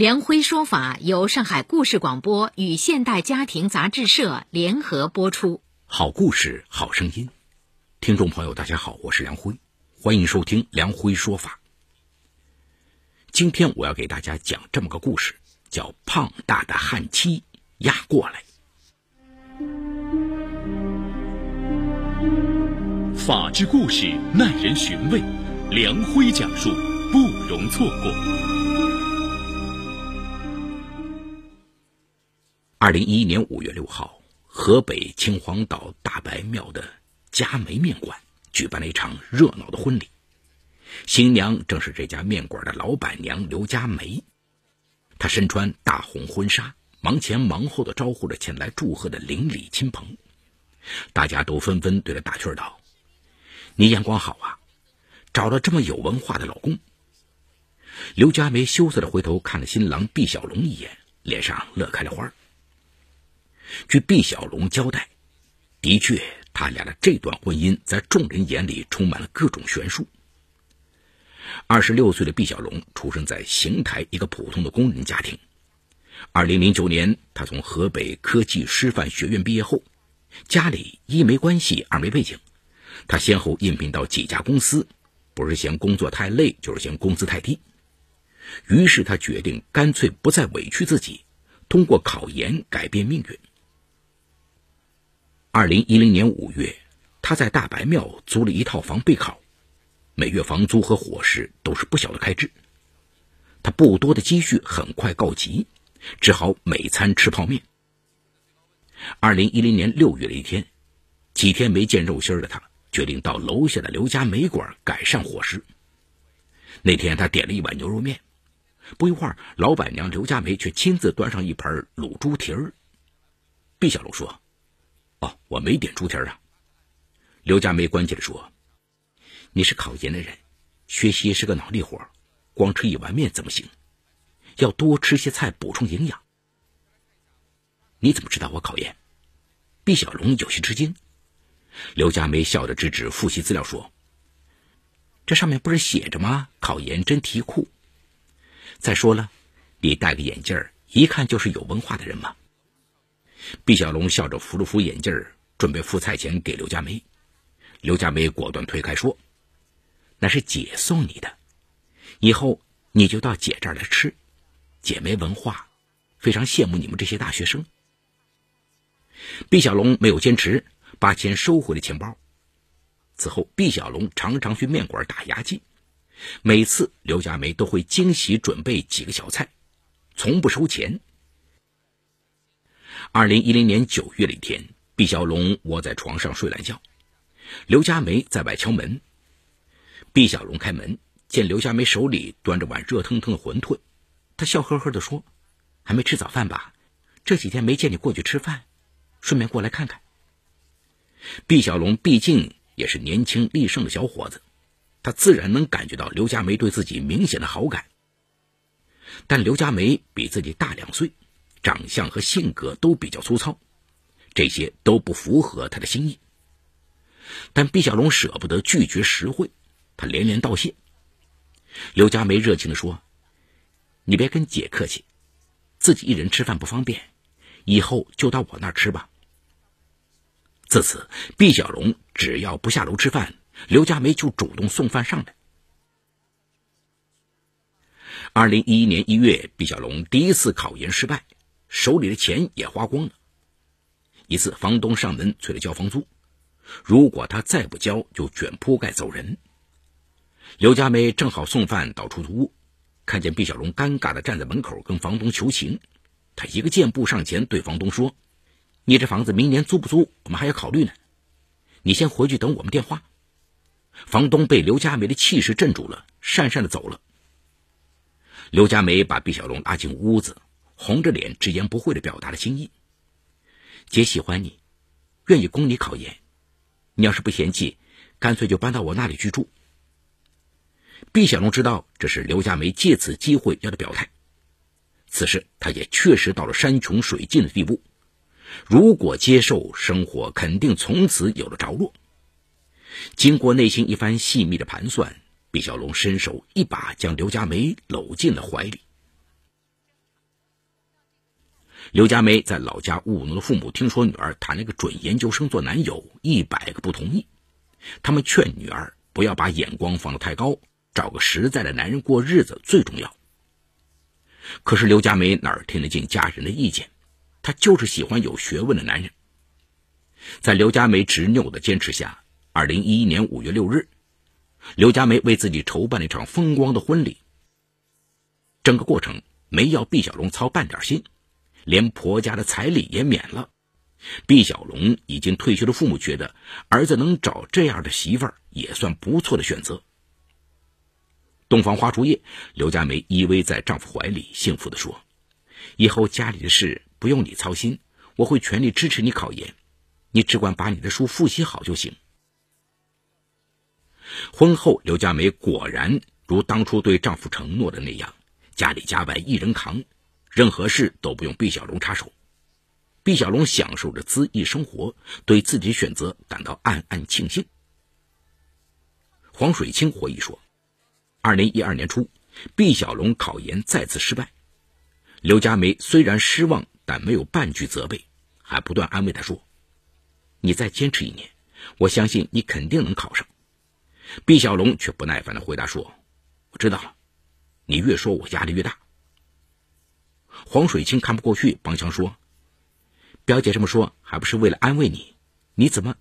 梁辉说法由上海故事广播与现代家庭杂志社联合播出。好故事，好声音。听众朋友，大家好，我是梁辉，欢迎收听梁辉说法。今天我要给大家讲这么个故事，叫《胖大的汉妻压过来》。法治故事耐人寻味，梁辉讲述不容错过。二零一一年五月六号，河北秦皇岛大白庙的佳梅面馆举办了一场热闹的婚礼。新娘正是这家面馆的老板娘刘佳梅，她身穿大红婚纱，忙前忙后的招呼着前来祝贺的邻里亲朋。大家都纷纷对她打趣道：“你眼光好啊，找了这么有文化的老公。”刘佳梅羞涩的回头看了新郎毕小龙一眼，脸上乐开了花。据毕小龙交代，的确，他俩的这段婚姻在众人眼里充满了各种悬殊。二十六岁的毕小龙出生在邢台一个普通的工人家庭。二零零九年，他从河北科技师范学院毕业后，家里一没关系，二没背景，他先后应聘到几家公司，不是嫌工作太累，就是嫌工资太低。于是他决定干脆不再委屈自己，通过考研改变命运。二零一零年五月，他在大白庙租了一套房备考，每月房租和伙食都是不小的开支。他不多的积蓄很快告急，只好每餐吃泡面。二零一零年六月的一天，几天没见肉心的他决定到楼下的刘家梅馆改善伙食。那天他点了一碗牛肉面，不一会儿，老板娘刘佳梅却亲自端上一盆卤猪蹄儿。毕小龙说。哦，我没点猪蹄儿啊。刘佳梅关切地说：“你是考研的人，学习是个脑力活，光吃一碗面怎么行？要多吃些菜补充营养。”你怎么知道我考研？毕小龙有些吃惊。刘佳梅笑着指指复习资料说：“这上面不是写着吗？考研真题库。再说了，你戴个眼镜儿，一看就是有文化的人嘛。”毕小龙笑着扶了扶眼镜准备付菜钱给刘佳梅。刘佳梅果断推开说：“那是姐送你的，以后你就到姐这儿来吃。姐没文化，非常羡慕你们这些大学生。”毕小龙没有坚持，把钱收回了钱包。此后，毕小龙常常去面馆打牙祭，每次刘佳梅都会惊喜准备几个小菜，从不收钱。二零一零年九月的一天，毕小龙窝在床上睡懒觉，刘佳梅在外敲门。毕小龙开门，见刘佳梅手里端着碗热腾腾的馄饨，他笑呵呵地说：“还没吃早饭吧？这几天没见你过去吃饭，顺便过来看看。”毕小龙毕竟也是年轻力盛的小伙子，他自然能感觉到刘佳梅对自己明显的好感。但刘佳梅比自己大两岁。长相和性格都比较粗糙，这些都不符合他的心意。但毕小龙舍不得拒绝实惠，他连连道谢。刘佳梅热情地说：“你别跟姐客气，自己一人吃饭不方便，以后就到我那儿吃吧。”自此，毕小龙只要不下楼吃饭，刘佳梅就主动送饭上来。二零一一年一月，毕小龙第一次考研失败。手里的钱也花光了。一次，房东上门催他交房租，如果他再不交，就卷铺盖走人。刘佳梅正好送饭到出租屋，看见毕小龙尴尬的站在门口跟房东求情，他一个箭步上前对房东说：“你这房子明年租不租，我们还要考虑呢。你先回去等我们电话。”房东被刘佳梅的气势镇住了，讪讪的走了。刘佳梅把毕小龙拉进屋子。红着脸，直言不讳的表达了心意。姐喜欢你，愿意供你考研。你要是不嫌弃，干脆就搬到我那里居住。”毕小龙知道这是刘佳梅借此机会要的表态，此时他也确实到了山穷水尽的地步。如果接受，生活肯定从此有了着落。经过内心一番细密的盘算，毕小龙伸手一把将刘佳梅搂进了怀里。刘佳梅在老家务农的父母听说女儿谈了个准研究生做男友，一百个不同意。他们劝女儿不要把眼光放得太高。找个实在的男人过日子最重要。可是刘佳梅哪儿听得进家人的意见？她就是喜欢有学问的男人。在刘佳梅执拗的坚持下，二零一一年五月六日，刘佳梅为自己筹办了一场风光的婚礼。整个过程没要毕小龙操半点心，连婆家的彩礼也免了。毕小龙已经退休的父母觉得，儿子能找这样的媳妇儿也算不错的选择。洞房花烛夜，刘佳梅依偎在丈夫怀里，幸福地说：“以后家里的事不用你操心，我会全力支持你考研，你只管把你的书复习好就行。”婚后，刘佳梅果然如当初对丈夫承诺的那样，家里家外一人扛，任何事都不用毕小龙插手。毕小龙享受着恣意生活，对自己选择感到暗暗庆幸。黄水清回忆说。二零一二年初，毕小龙考研再次失败。刘佳梅虽然失望，但没有半句责备，还不断安慰他说：“你再坚持一年，我相信你肯定能考上。”毕小龙却不耐烦的回答说：“我知道了，你越说我压力越大。”黄水清看不过去，帮腔说：“表姐这么说，还不是为了安慰你？你怎么……”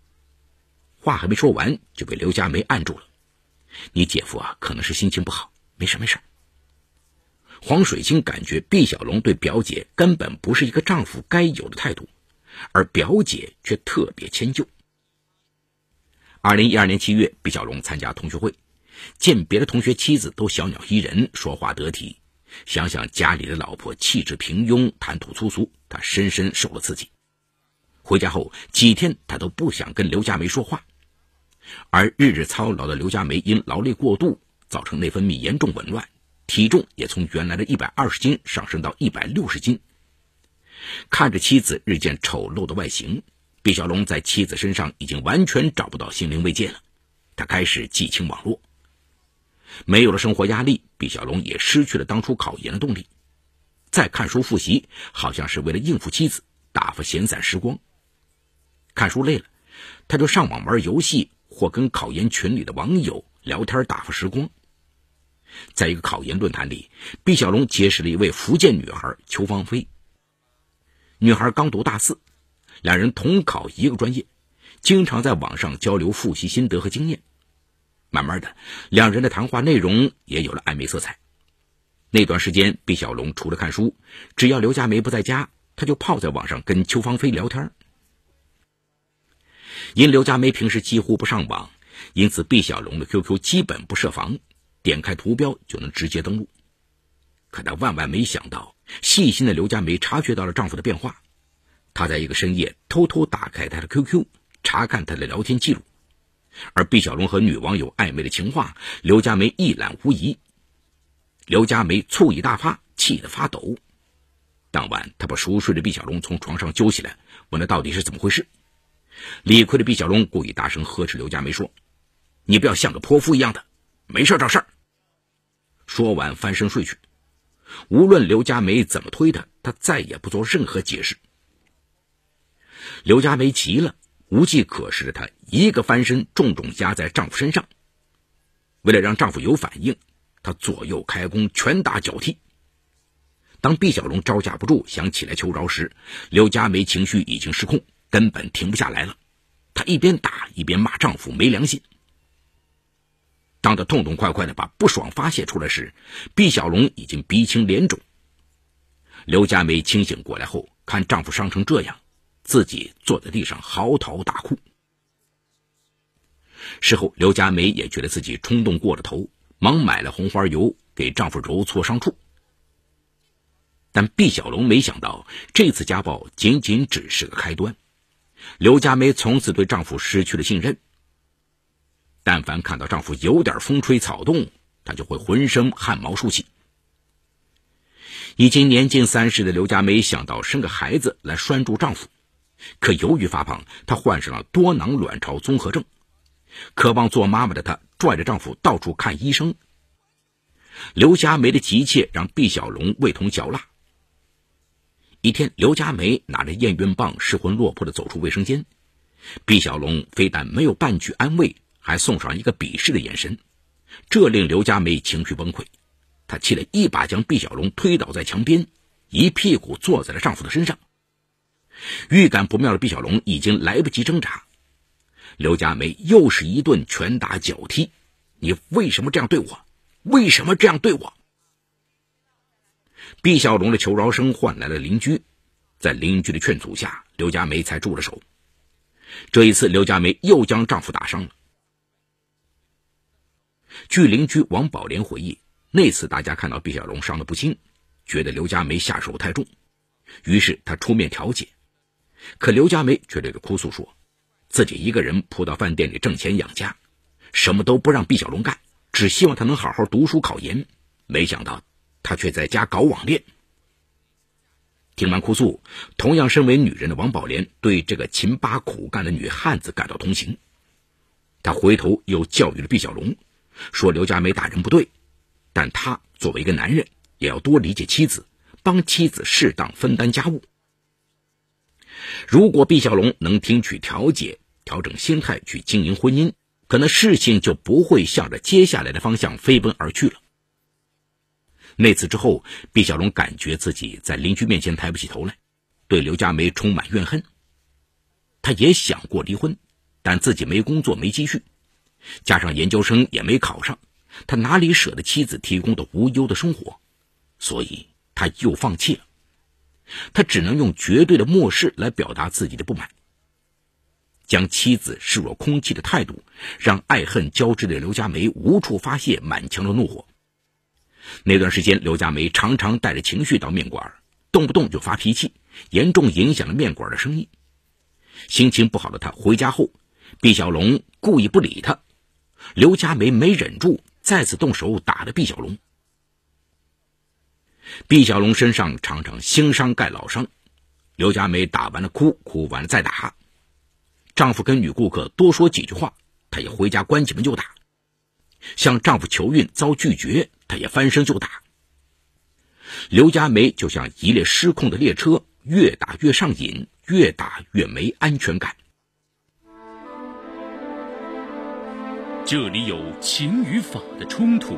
话还没说完，就被刘佳梅按住了。你姐夫啊，可能是心情不好，没事没事。黄水清感觉毕小龙对表姐根本不是一个丈夫该有的态度，而表姐却特别迁就。二零一二年七月，毕小龙参加同学会，见别的同学妻子都小鸟依人，说话得体，想想家里的老婆气质平庸，谈吐粗俗，他深深受了刺激。回家后几天，他都不想跟刘佳梅说话。而日日操劳的刘佳梅因劳累过度，造成内分泌严重紊乱，体重也从原来的一百二十斤上升到一百六十斤。看着妻子日渐丑陋的外形，毕小龙在妻子身上已经完全找不到心灵慰藉了。他开始寄情网络，没有了生活压力，毕小龙也失去了当初考研的动力。再看书复习，好像是为了应付妻子，打发闲散时光。看书累了，他就上网玩游戏。或跟考研群里的网友聊天打发时光。在一个考研论坛里，毕小龙结识了一位福建女孩邱芳菲。女孩刚读大四，两人同考一个专业，经常在网上交流复习心得和经验。慢慢的，两人的谈话内容也有了暧昧色彩。那段时间，毕小龙除了看书，只要刘佳梅不在家，他就泡在网上跟邱芳菲聊天。因刘佳梅平时几乎不上网，因此毕小龙的 QQ 基本不设防，点开图标就能直接登录。可他万万没想到，细心的刘佳梅察觉到了丈夫的变化。她在一个深夜偷偷打开他的 QQ，查看他的聊天记录。而毕小龙和女网友暧昧的情话，刘佳梅一览无遗。刘佳梅醋意大发，气得发抖。当晚，她把熟睡的毕小龙从床上揪起来，问他到底是怎么回事。理亏的毕小龙故意大声呵斥刘佳梅说：“你不要像个泼妇一样的，没事找事儿。”说完翻身睡去。无论刘佳梅怎么推他，他再也不做任何解释。刘佳梅急了，无计可施的她一个翻身，重重压在丈夫身上。为了让丈夫有反应，她左右开弓，拳打脚踢。当毕小龙招架不住，想起来求饶时，刘佳梅情绪已经失控。根本停不下来了，她一边打一边骂丈夫没良心。当她痛痛快快的把不爽发泄出来时，毕小龙已经鼻青脸肿。刘佳梅清醒过来后，看丈夫伤成这样，自己坐在地上嚎啕大哭。事后，刘佳梅也觉得自己冲动过了头，忙买了红花油给丈夫揉搓伤处。但毕小龙没想到，这次家暴仅仅只是个开端。刘佳梅从此对丈夫失去了信任。但凡看到丈夫有点风吹草动，她就会浑身汗毛竖起。已经年近三十的刘佳梅想到生个孩子来拴住丈夫，可由于发胖，她患上了多囊卵巢综合症。渴望做妈妈的她拽着丈夫到处看医生。刘佳梅的急切让毕小龙味同嚼蜡。一天，刘佳梅拿着验孕棒，失魂落魄的走出卫生间，毕小龙非但没有半句安慰，还送上一个鄙视的眼神，这令刘佳梅情绪崩溃。她气得一把将毕小龙推倒在墙边，一屁股坐在了丈夫的身上。预感不妙的毕小龙已经来不及挣扎，刘佳梅又是一顿拳打脚踢。你为什么这样对我？为什么这样对我？毕小龙的求饶声换来了邻居，在邻居的劝阻下，刘佳梅才住了手。这一次，刘佳梅又将丈夫打伤了。据邻居王宝莲回忆，那次大家看到毕小龙伤得不轻，觉得刘佳梅下手太重，于是他出面调解。可刘佳梅却对着哭诉说，自己一个人扑到饭店里挣钱养家，什么都不让毕小龙干，只希望他能好好读书考研。没想到。他却在家搞网恋。听完哭诉，同样身为女人的王宝莲对这个勤巴苦干的女汉子感到同情。她回头又教育了毕小龙，说刘佳梅打人不对，但他作为一个男人，也要多理解妻子，帮妻子适当分担家务。如果毕小龙能听取调解，调整心态去经营婚姻，可能事情就不会向着接下来的方向飞奔而去了。那次之后，毕小龙感觉自己在邻居面前抬不起头来，对刘佳梅充满怨恨。他也想过离婚，但自己没工作、没积蓄，加上研究生也没考上，他哪里舍得妻子提供的无忧的生活？所以他又放弃了。他只能用绝对的漠视来表达自己的不满。将妻子视若空气的态度，让爱恨交织的刘佳梅无处发泄满腔的怒火。那段时间，刘佳梅常常带着情绪到面馆，动不动就发脾气，严重影响了面馆的生意。心情不好的她回家后，毕小龙故意不理她，刘佳梅没忍住，再次动手打了毕小龙。毕小龙身上常常新伤盖老伤，刘佳梅打完了哭，哭完了再打。丈夫跟女顾客多说几句话，她也回家关起门就打。向丈夫求孕遭拒绝。她也翻身就打，刘佳梅就像一列失控的列车，越打越上瘾，越打越没安全感。这里有情与法的冲突，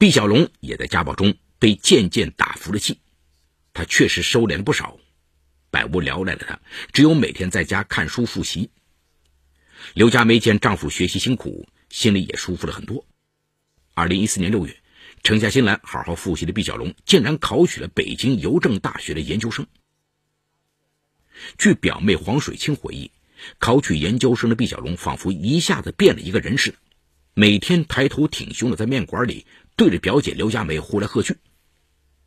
毕小龙也在家暴中被渐渐打服了气，他确实收敛了不少，百无聊赖的他只有每天在家看书复习。刘佳梅见丈夫学习辛苦，心里也舒服了很多。二零一四年六月。沉下心来好好复习的毕小龙，竟然考取了北京邮政大学的研究生。据表妹黄水清回忆，考取研究生的毕小龙仿佛一下子变了一个人似的，每天抬头挺胸的在面馆里对着表姐刘佳梅呼来喝去。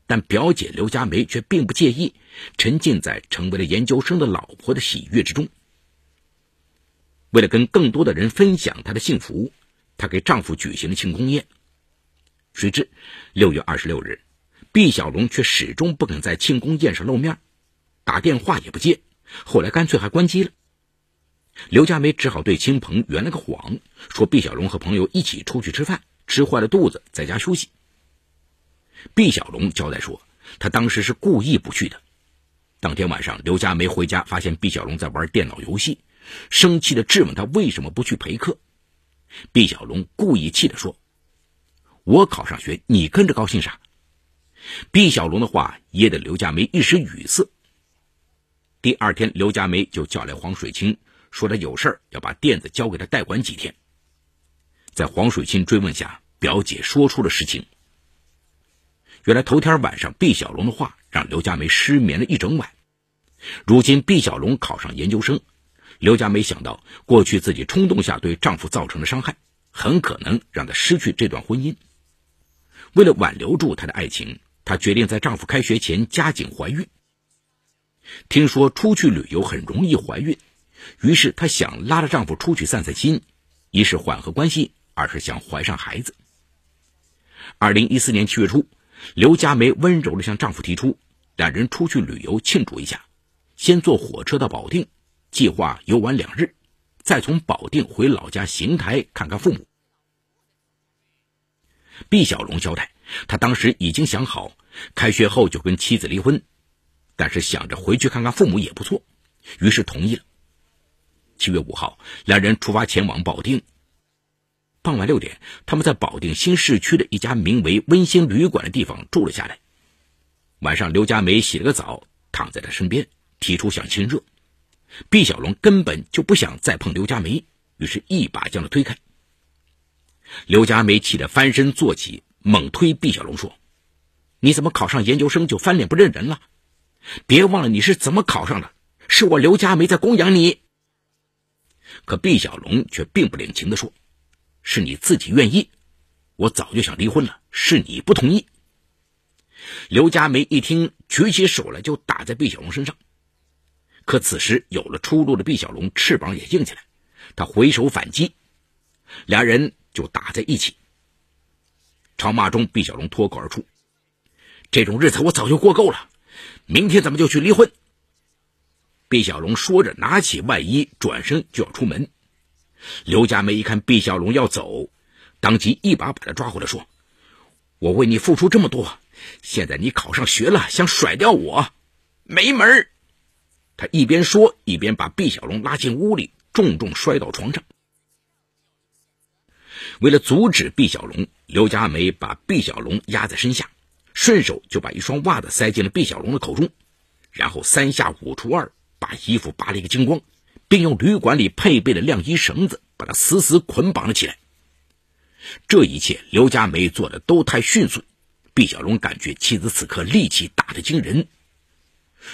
但表姐刘佳梅却并不介意，沉浸在成为了研究生的老婆的喜悦之中。为了跟更多的人分享她的幸福，她给丈夫举行了庆功宴。谁知，六月二十六日，毕小龙却始终不肯在庆功宴上露面，打电话也不接，后来干脆还关机了。刘佳梅只好对亲朋圆了个谎，说毕小龙和朋友一起出去吃饭，吃坏了肚子，在家休息。毕小龙交代说，他当时是故意不去的。当天晚上，刘佳梅回家发现毕小龙在玩电脑游戏，生气的质问他为什么不去陪课。毕小龙故意气的说。我考上学，你跟着高兴啥？毕小龙的话噎得刘家梅一时语塞。第二天，刘家梅就叫来黄水清，说他有事要把店子交给他代管几天。在黄水清追问下，表姐说出了实情。原来头天晚上毕小龙的话让刘家梅失眠了一整晚。如今毕小龙考上研究生，刘家梅想到过去自己冲动下对丈夫造成的伤害，很可能让她失去这段婚姻。为了挽留住她的爱情。她决定在丈夫开学前加紧怀孕。听说出去旅游很容易怀孕，于是她想拉着丈夫出去散散心，一是缓和关系，而是想怀上孩子。二零一四年七月初，刘佳梅温柔地向丈夫提出，两人出去旅游庆祝一下，先坐火车到保定，计划游玩两日，再从保定回老家邢台看看父母。毕小龙交代。他当时已经想好，开学后就跟妻子离婚，但是想着回去看看父母也不错，于是同意了。七月五号，两人出发前往保定。傍晚六点，他们在保定新市区的一家名为“温馨旅馆”的地方住了下来。晚上，刘佳梅洗了个澡，躺在他身边，提出想亲热。毕小龙根本就不想再碰刘佳梅，于是一把将他推开。刘佳梅气得翻身坐起。猛推毕小龙说：“你怎么考上研究生就翻脸不认人了？别忘了你是怎么考上的，是我刘家梅在供养你。”可毕小龙却并不领情的说：“是你自己愿意，我早就想离婚了，是你不同意。”刘佳梅一听，举起手来就打在毕小龙身上。可此时有了出路的毕小龙翅膀也硬起来，他回手反击，俩人就打在一起。吵骂中，毕小龙脱口而出：“这种日子我早就过够了，明天咱们就去离婚。”毕小龙说着，拿起外衣，转身就要出门。刘佳梅一看毕小龙要走，当即一把把他抓回来，说：“我为你付出这么多，现在你考上学了，想甩掉我，没门！”他一边说，一边把毕小龙拉进屋里，重重摔到床上。为了阻止毕小龙，刘佳梅把毕小龙压在身下，顺手就把一双袜子塞进了毕小龙的口中，然后三下五除二把衣服扒了一个精光，并用旅馆里配备的晾衣绳子把他死死捆绑了起来。这一切，刘佳梅做的都太迅速，毕小龙感觉妻子此刻力气大得惊人。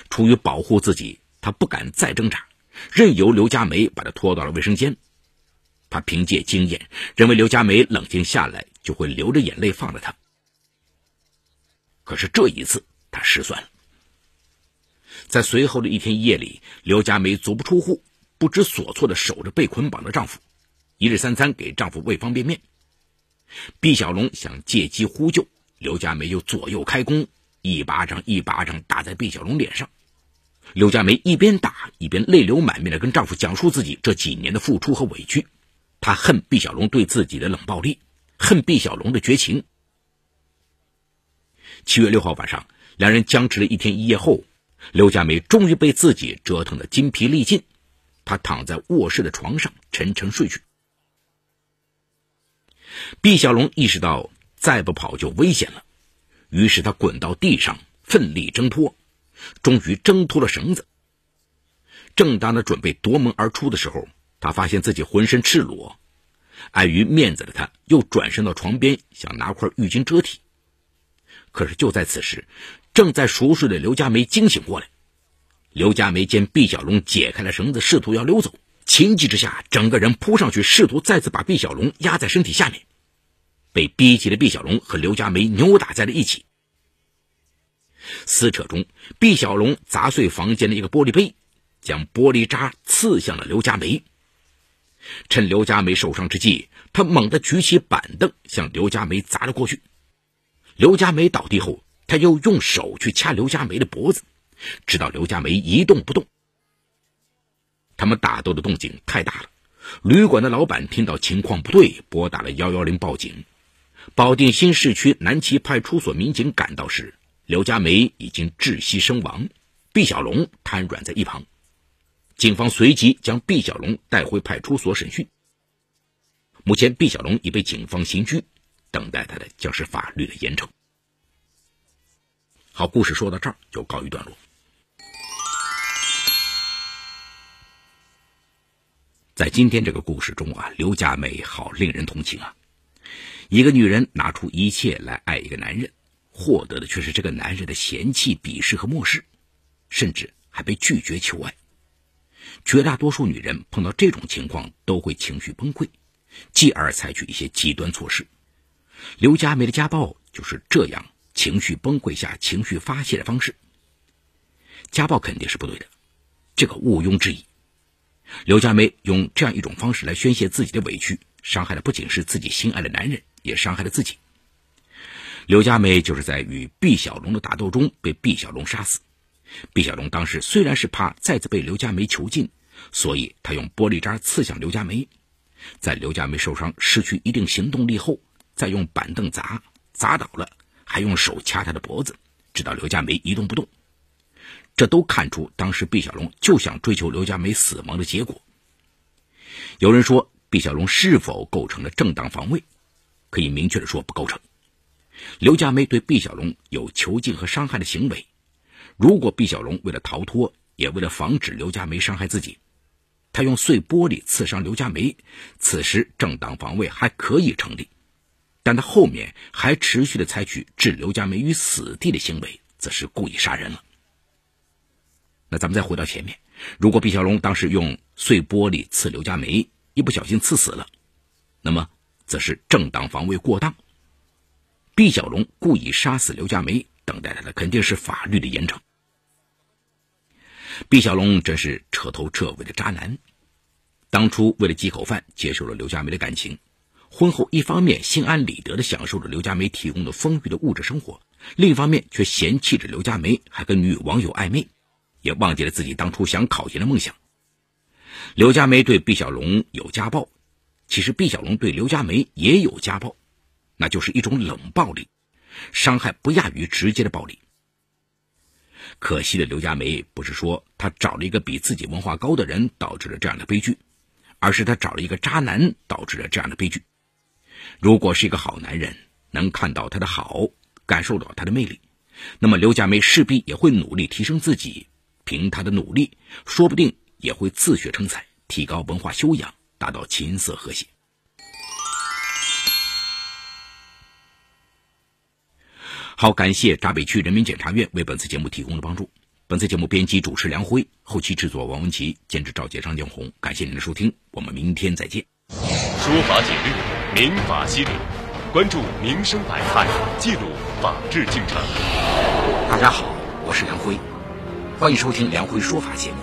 出于保护自己，他不敢再挣扎，任由刘佳梅把他拖到了卫生间。他凭借经验，认为刘佳梅冷静下来就会流着眼泪放了他。可是这一次，他失算了。在随后的一天夜里，刘佳梅足不出户，不知所措的守着被捆绑的丈夫，一日三餐给丈夫喂方便面。毕小龙想借机呼救，刘佳梅又左右开弓，一巴掌一巴掌打在毕小龙脸上。刘佳梅一边打一边泪流满面的跟丈夫讲述自己这几年的付出和委屈。她恨毕小龙对自己的冷暴力，恨毕小龙的绝情。七月六号晚上，两人僵持了一天一夜后，刘佳梅终于被自己折腾的筋疲力尽，他躺在卧室的床上沉沉睡去。毕小龙意识到再不跑就危险了，于是他滚到地上，奋力挣脱，终于挣脱了绳子。正当他准备夺门而出的时候，他发现自己浑身赤裸，碍于面子的他，又转身到床边，想拿块浴巾遮体。可是就在此时，正在熟睡的刘佳梅惊醒过来。刘佳梅见毕小龙解开了绳子，试图要溜走，情急之下，整个人扑上去，试图再次把毕小龙压在身体下面。被逼急的毕小龙和刘佳梅扭打在了一起。撕扯中，毕小龙砸碎房间的一个玻璃杯，将玻璃渣刺向了刘佳梅。趁刘佳梅受伤之际，他猛地举起板凳向刘佳梅砸了过去。刘佳梅倒地后，他又用手去掐刘佳梅的脖子，直到刘佳梅一动不动。他们打斗的动静太大了，旅馆的老板听到情况不对，拨打了幺幺零报警。保定新市区南旗派出所民警赶到时，刘佳梅已经窒息身亡，毕小龙瘫软在一旁。警方随即将毕小龙带回派出所审讯。目前，毕小龙已被警方刑拘，等待他的将是法律的严惩。好，故事说到这儿就告一段落。在今天这个故事中啊，刘佳美好令人同情啊。一个女人拿出一切来爱一个男人，获得的却是这个男人的嫌弃、鄙视和漠视，甚至还被拒绝求爱。绝大多数女人碰到这种情况都会情绪崩溃，继而采取一些极端措施。刘佳梅的家暴就是这样情绪崩溃下情绪发泄的方式。家暴肯定是不对的，这个毋庸置疑。刘佳梅用这样一种方式来宣泄自己的委屈，伤害的不仅是自己心爱的男人，也伤害了自己。刘佳梅就是在与毕小龙的打斗中被毕小龙杀死。毕小龙当时虽然是怕再次被刘佳梅囚禁，所以他用玻璃渣刺向刘佳梅，在刘佳梅受伤失去一定行动力后，再用板凳砸，砸倒了，还用手掐她的脖子，直到刘佳梅一动不动。这都看出当时毕小龙就想追求刘佳梅死亡的结果。有人说毕小龙是否构成了正当防卫？可以明确的说不构成。刘佳梅对毕小龙有囚禁和伤害的行为。如果毕小龙为了逃脱，也为了防止刘佳梅伤害自己，他用碎玻璃刺伤刘佳梅，此时正当防卫还可以成立，但他后面还持续的采取置刘佳梅于死地的行为，则是故意杀人了。那咱们再回到前面，如果毕小龙当时用碎玻璃刺刘佳梅，一不小心刺死了，那么则是正当防卫过当。毕小龙故意杀死刘佳梅，等待他的肯定是法律的严惩。毕小龙真是彻头彻尾的渣男，当初为了几口饭接受了刘佳梅的感情，婚后一方面心安理得的享受着刘佳梅提供的丰裕的物质生活，另一方面却嫌弃着刘佳梅还跟女网友暧昧，也忘记了自己当初想考研的梦想。刘佳梅对毕小龙有家暴，其实毕小龙对刘佳梅也有家暴，那就是一种冷暴力，伤害不亚于直接的暴力。可惜的刘佳梅不是说她找了一个比自己文化高的人导致了这样的悲剧，而是她找了一个渣男导致了这样的悲剧。如果是一个好男人，能看到她的好，感受到她的魅力，那么刘佳梅势必也会努力提升自己，凭他的努力，说不定也会自学成才，提高文化修养，达到琴瑟和谐。好，感谢闸北区人民检察院为本次节目提供的帮助。本次节目编辑主持梁辉，后期制作王文琪，监制赵杰、张建红。感谢您的收听，我们明天再见。说法解律，民法析理，关注民生百态，记录法治进程。大家好，我是梁辉，欢迎收听梁辉说法节目。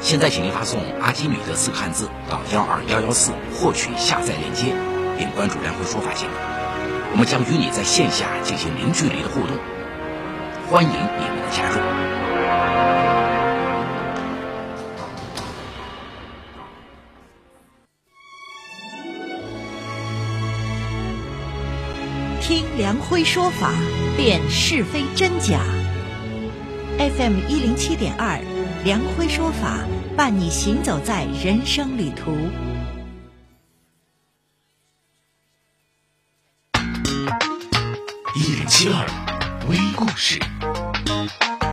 现在，请您发送“阿基米德”四个汉字到幺二幺幺四，获取下载链接，并关注梁辉说法节目。我们将与你在线下进行零距离的互动，欢迎你们的加入。听梁辉说法，辨是非真假。FM 一零七点二，梁辉说法伴你行走在人生旅途。一零七二微故事。